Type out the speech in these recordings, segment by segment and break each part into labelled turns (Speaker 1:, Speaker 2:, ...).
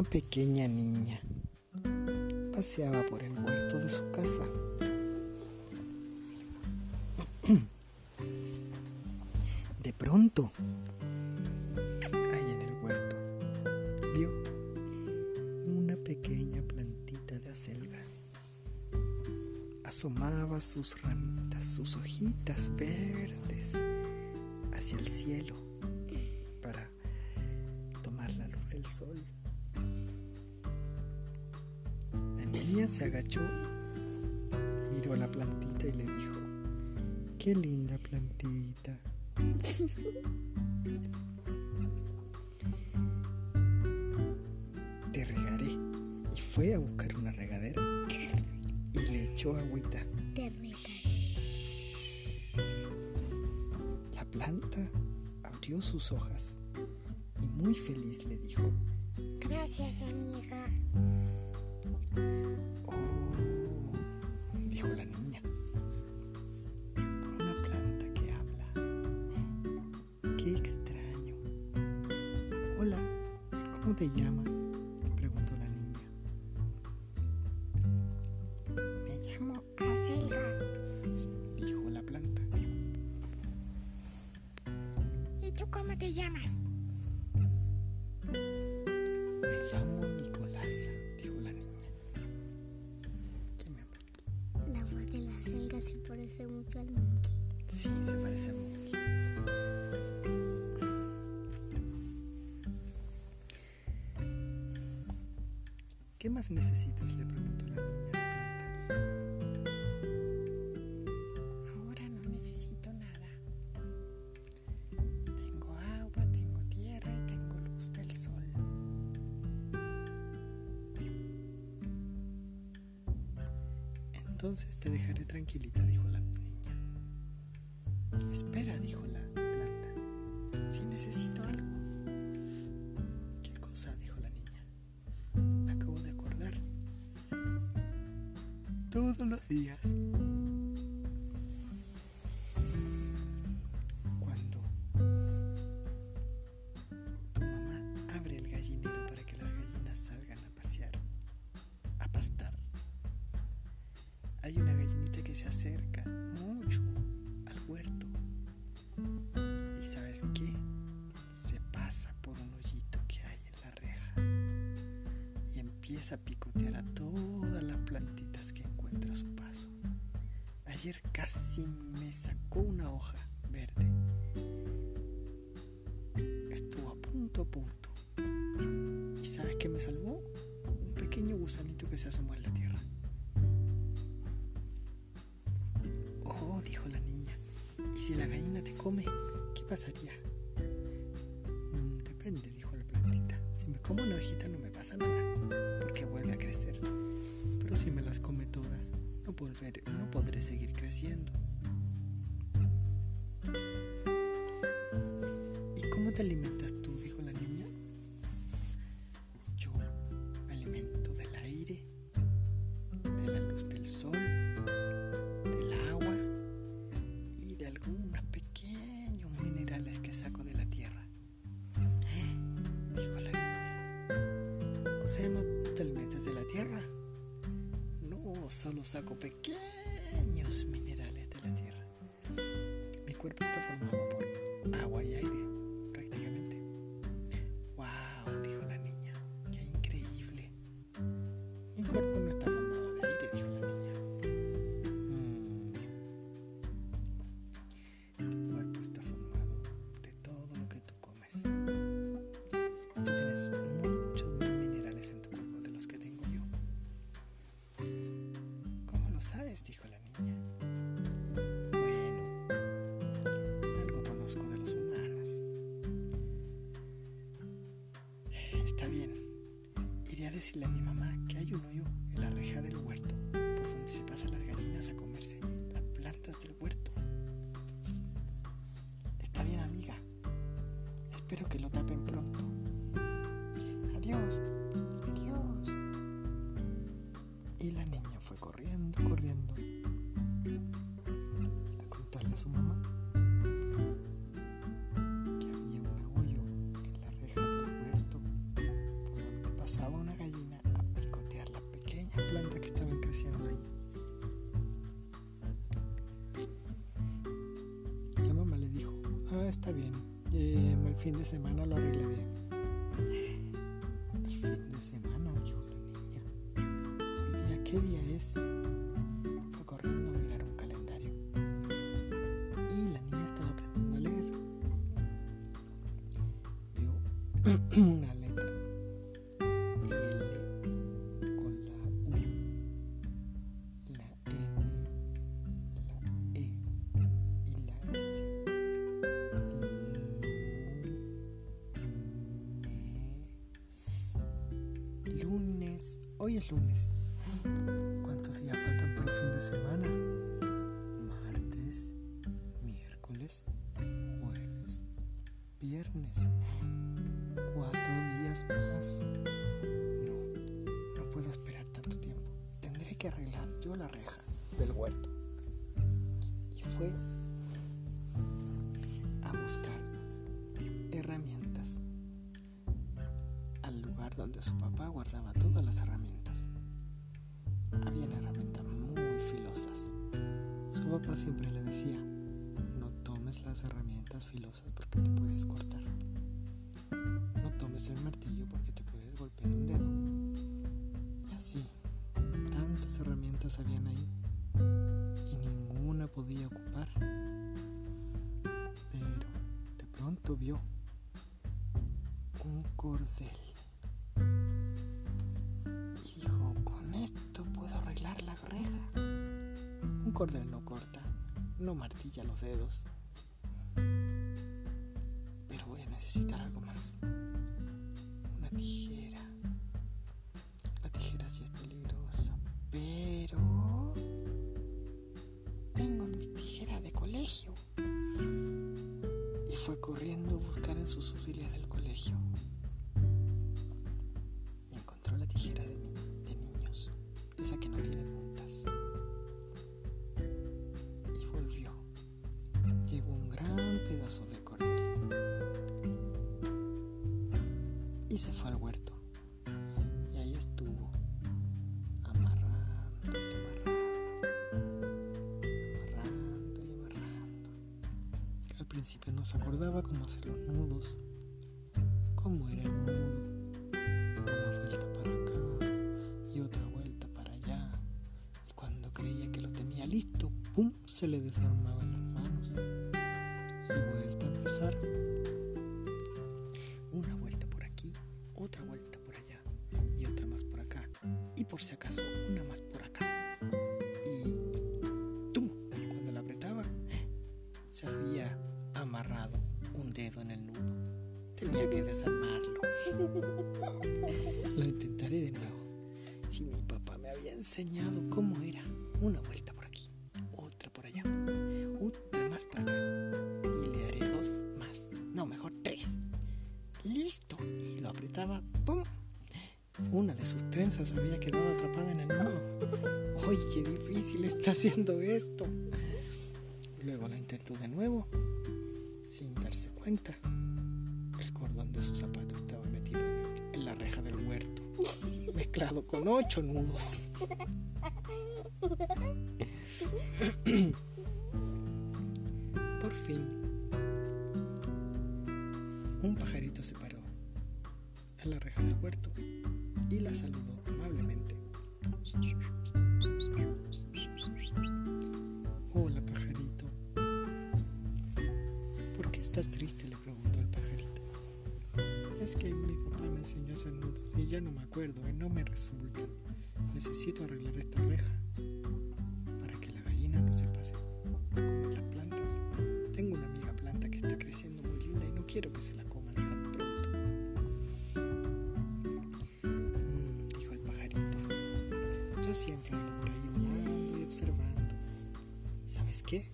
Speaker 1: Una pequeña niña paseaba por el huerto de su casa. De pronto, ahí en el huerto, vio una pequeña plantita de acelga. Asomaba sus ramitas, sus hojitas verdes hacia el cielo para tomar la luz del sol. Niña se agachó, miró la plantita y le dijo, qué linda plantita. Te regaré. Y fue a buscar una regadera y le echó agüita.
Speaker 2: Te regaré.
Speaker 1: La planta abrió sus hojas y muy feliz le dijo,
Speaker 2: Gracias, amiga.
Speaker 1: Oh, dijo la niña, una planta que habla. Qué extraño. Hola, ¿cómo te llamas? ¿Qué más necesitas? Le preguntó la Todos los días. Punto. ¿Y sabes qué me salvó? Un pequeño gusanito que se asomó en la tierra. Oh, dijo la niña. ¿Y si la gallina te come? ¿Qué pasaría? "Mm, depende, dijo la plantita. Si me como una hojita no me pasa nada, porque vuelve a crecer. Pero si me las come todas, no, volveré- no podré seguir creciendo. ¿Y cómo te alimentas solo saco pequeños minerales de la tierra. Mi cuerpo está formado decirle a mi mamá que hay un hoyo en la reja del huerto por donde se pasan las gallinas a comerse las plantas del huerto. Está bien, amiga. Espero que lo está bien, eh, el fin de semana lo arreglaré. El fin de semana, dijo la niña. Hoy día, ¿qué día es? Es lunes. ¿Cuántos días faltan para el fin de semana? Martes, miércoles, jueves, viernes. Cuatro días más. No, no puedo esperar tanto tiempo. Tendré que arreglar yo la reja del huerto. Y fue a buscar herramientas al lugar donde su papá guardaba todas las herramientas. Habían herramientas muy filosas. Su papá siempre le decía, no tomes las herramientas filosas porque te puedes cortar. No tomes el martillo porque te puedes golpear un dedo. Y así, tantas herramientas habían ahí y ninguna podía ocupar. Pero de pronto vio un cordel. La reja. Un cordel no corta, no martilla los dedos. Pero voy a necesitar algo más. Una tijera. La tijera sí es peligrosa, pero...
Speaker 2: Tengo mi tijera de colegio.
Speaker 1: Y fue corriendo a buscar en sus útiles del colegio. Huerto. Y ahí estuvo, amarrando y amarrando, amarrando y amarrando. Al principio no se acordaba cómo hacer los nudos, cómo era el nudo. Una vuelta para acá y otra vuelta para allá. Y cuando creía que lo tenía listo, ¡pum! se le desarmaban las manos. Y vuelta a empezar. Se había amarrado un dedo en el nudo. Tenía que desarmarlo. Lo intentaré de nuevo. Si mi papá me había enseñado cómo era. Una vuelta por aquí, otra por allá, otra más por acá. Y le haré dos más. No, mejor tres. ¡Listo! Y lo apretaba. ¡Pum! Una de sus trenzas había quedado atrapada en el nudo. ¡Uy, qué difícil está haciendo esto! Luego la intentó de nuevo, sin darse cuenta. El cordón de su zapato estaba metido en, la reja del huerto, mezclado con ocho nudos. Por fin, un pajarito se paró en la reja del huerto y la saludó amablemente. Estás triste? le preguntó el pajarito. Es que mi papá me enseñó a hacer nudos y ya no me acuerdo y no me resultan. Necesito arreglar esta reja para que la gallina no se pase a comer las plantas. Tengo una amiga planta que está creciendo muy linda y no quiero que se la coman tan pronto. Mm, dijo el pajarito. Yo siempre ando por ahí volando y observando. ¿Sabes qué?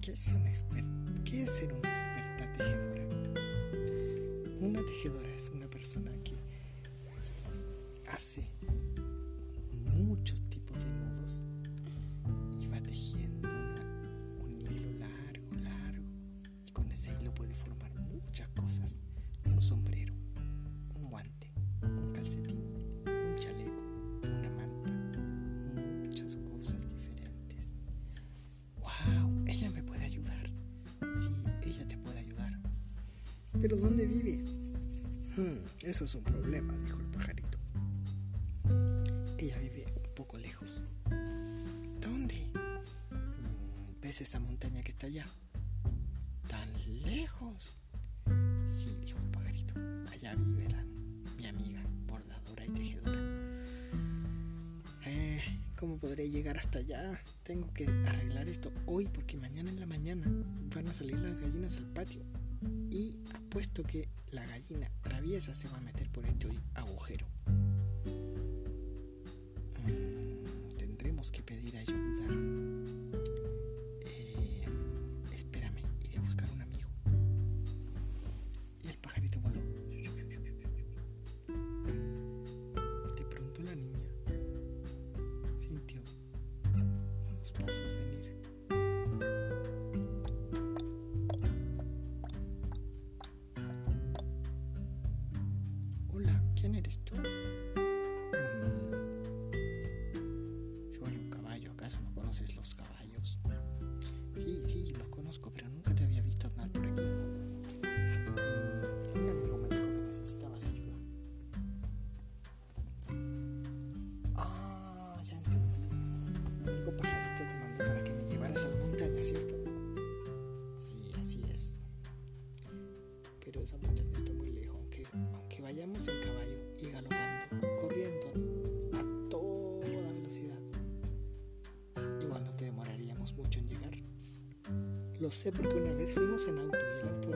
Speaker 1: ¿Qué es, un exper- ¿Qué es ser una experta tejedora? Una tejedora es una persona que hace ¿Pero dónde vive? Hmm, eso es un problema, dijo el pajarito. Ella vive un poco lejos. ¿Dónde? Mm, ¿Ves esa montaña que está allá? ¿Tan lejos? Sí, dijo el pajarito. Allá vive la- mi amiga, bordadora y tejedora. Eh, ¿Cómo podré llegar hasta allá? Tengo que arreglar esto hoy porque mañana en la mañana van a salir las gallinas al patio. Y apuesto que la gallina traviesa se va a meter por este agujero. Mm, tendremos que pedir ayuda. Lo sé porque una vez fuimos en auto y el auto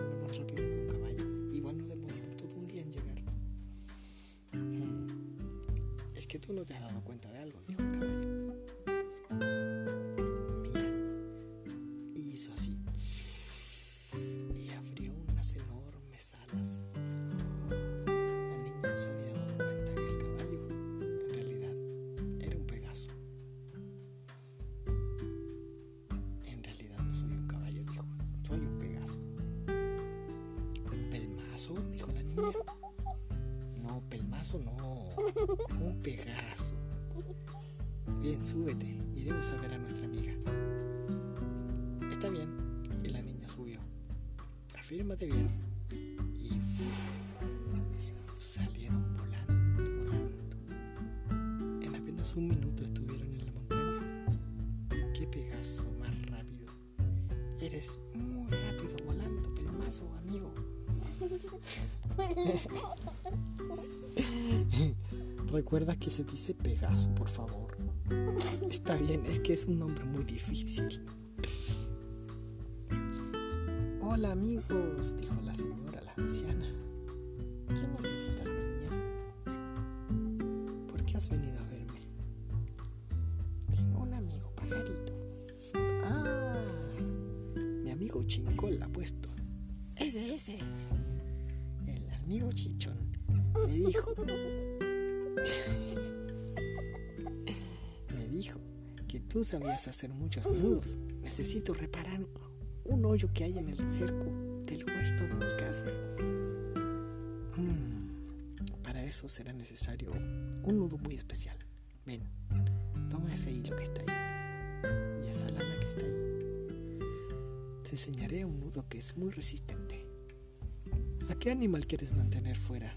Speaker 1: Pegaso. Bien, súbete. Iremos a ver a nuestra amiga. Está bien. Y la niña subió. Afírmate bien. Y salieron volando, volando. En apenas un minuto estuvieron en la montaña. ¡Qué Pegaso más rápido! Eres muy rápido volando, pelmazo, amigo. Recuerda que se dice Pegaso, por favor. Está bien, es que es un nombre muy difícil. Hola amigos, dijo la señora, la anciana. ¿Qué necesitas, niña? ¿Por qué has venido a verme? Tengo un amigo pajarito. Ah, mi amigo Chincol ha puesto. Ese, ese. El amigo Chichón tú sabías hacer muchos nudos. Necesito reparar un hoyo que hay en el cerco del huerto de mi casa. Mm, para eso será necesario un nudo muy especial. Ven, toma ese hilo que está ahí y esa lana que está ahí. Te enseñaré un nudo que es muy resistente. ¿A qué animal quieres mantener fuera?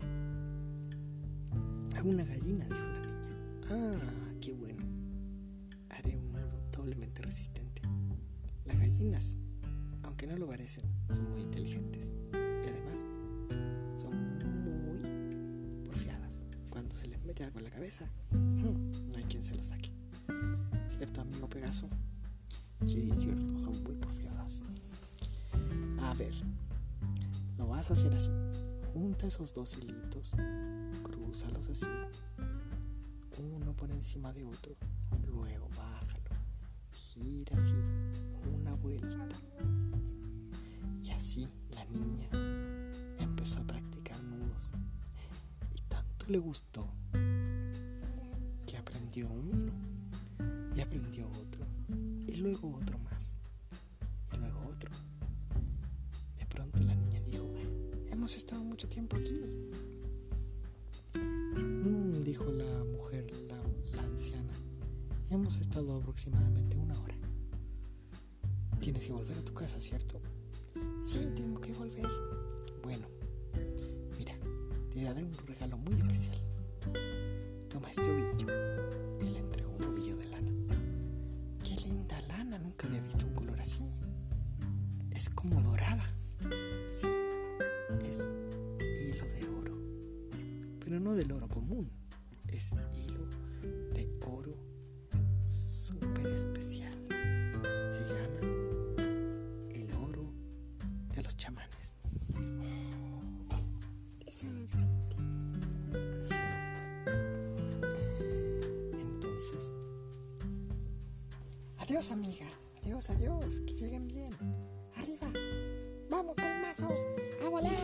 Speaker 1: A una gallina, dijo la niña. Ah, son muy inteligentes. Y además, son muy porfiadas. Cuando se les mete algo en la cabeza, no hay quien se lo saque. ¿Cierto, amigo Pegaso? Sí, cierto, son muy porfiadas. A ver, lo vas a hacer así. Junta esos dos hilitos, crúzalos así, uno por encima de otro, luego bájalo, gira así, una vuelta. Así la niña empezó a practicar nudos. Y tanto le gustó que aprendió uno y aprendió otro y luego otro más y luego otro. De pronto la niña dijo, hemos estado mucho tiempo aquí. "Mm", dijo la mujer, la, la anciana, hemos estado aproximadamente una hora. Tienes que volver a tu casa, ¿cierto? Sí, tengo que volver. Bueno, mira, te daré un regalo muy especial. Toma este ovillo. Y le entregó un ovillo de lana. Qué linda lana, nunca había visto un color así. Es como dorada. Sí, es hilo de oro. Pero no del oro común, es hilo de oro súper especial.
Speaker 2: Adiós, amiga. Adiós, adiós. Que lleguen bien. Arriba. Vamos, Pelmazo. A volar.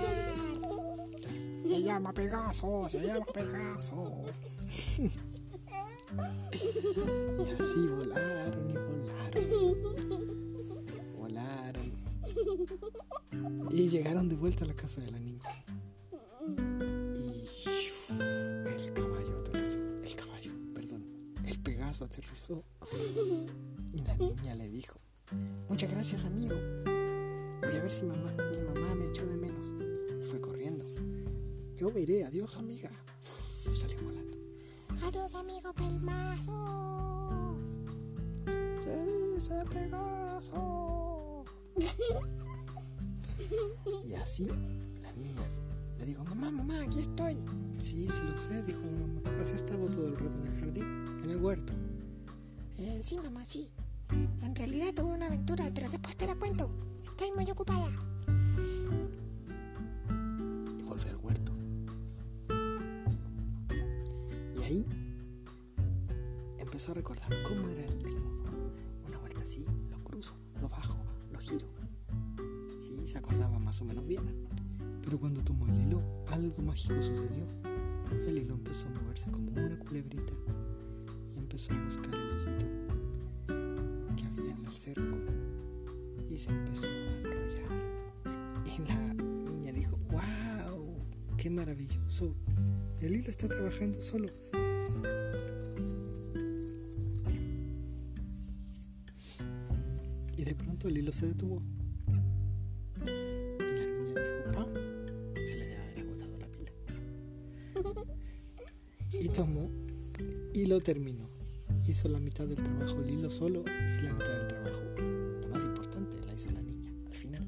Speaker 1: se llama Pegaso, se llama Pegaso. y así volaron y volaron. Volaron. Y llegaron de vuelta a la casa de la niña. Aterrizó. Y la niña le dijo, muchas gracias amigo. Voy a ver si mamá, mi mamá me echó de menos. Y fue corriendo. Yo veré, adiós amiga. Uf, salió volando.
Speaker 2: Adiós, amigo Pelmazo.
Speaker 1: ¡Sí, se Pegaso! y así la niña le dijo, mamá, mamá, aquí estoy. Sí, sí lo sé, dijo la mamá. ¿Has estado todo el rato en el jardín? En el huerto.
Speaker 2: Eh, sí, mamá, sí. En realidad tuve una aventura, pero después te la cuento. Estoy muy ocupada.
Speaker 1: y volvió al huerto. Y ahí empezó a recordar cómo era el, nudo. Una vuelta así, lo cruzo, lo bajo, lo giro. Sí, se acordaba más o menos bien. Pero cuando tomó el hilo, algo mágico sucedió. El hilo empezó a moverse como una culebrita y empezó a buscar el hoyito que había en el cerco y se empezó a enrollar. Y la niña dijo, wow, qué maravilloso. El hilo está trabajando solo. Y de pronto el hilo se detuvo. Terminó. Hizo la mitad del trabajo el hilo solo y la mitad del trabajo, lo más importante, la hizo la niña al final,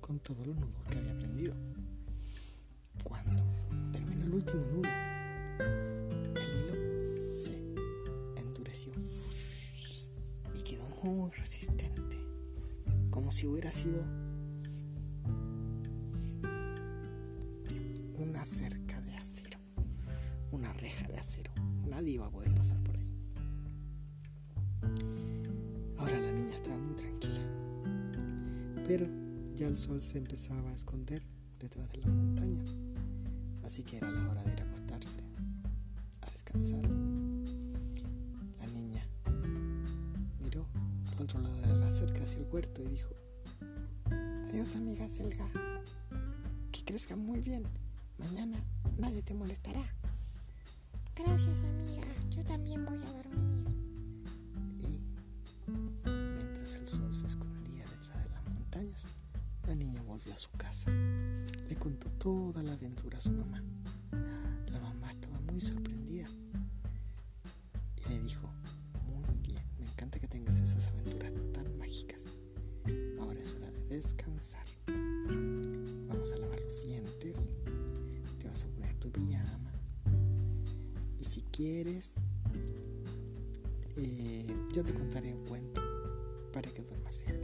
Speaker 1: con todos los nudos que había aprendido. Cuando terminó el último nudo, el hilo se endureció y quedó muy resistente, como si hubiera sido una cerca acero. Nadie iba a poder pasar por ahí. Ahora la niña estaba muy tranquila, pero ya el sol se empezaba a esconder detrás de las montañas, así que era la hora de ir a acostarse, a descansar. La niña miró al otro lado de la cerca hacia el huerto y dijo,
Speaker 2: Adiós, amiga Selga. Que crezca muy bien. Mañana nadie te molestará. Gracias, amiga. Yo también voy a dormir.
Speaker 1: Y mientras el sol se escondía detrás de las montañas, la niña volvió a su casa. Le contó toda la aventura a su mamá. Para que duermas bien.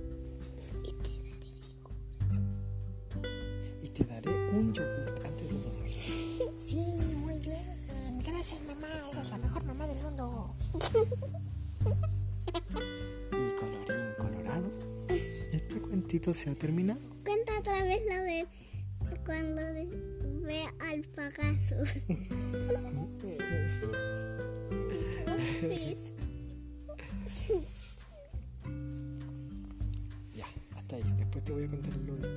Speaker 1: Y te daré un yogur antes de dormir.
Speaker 2: Sí, muy bien. Gracias, mamá. Eres la mejor mamá del mundo.
Speaker 1: Y colorín colorado, cuentito se ha terminado.
Speaker 3: Cuenta otra vez lo de cuando ve al Pegaso.
Speaker 1: te voy a contar Pegaso de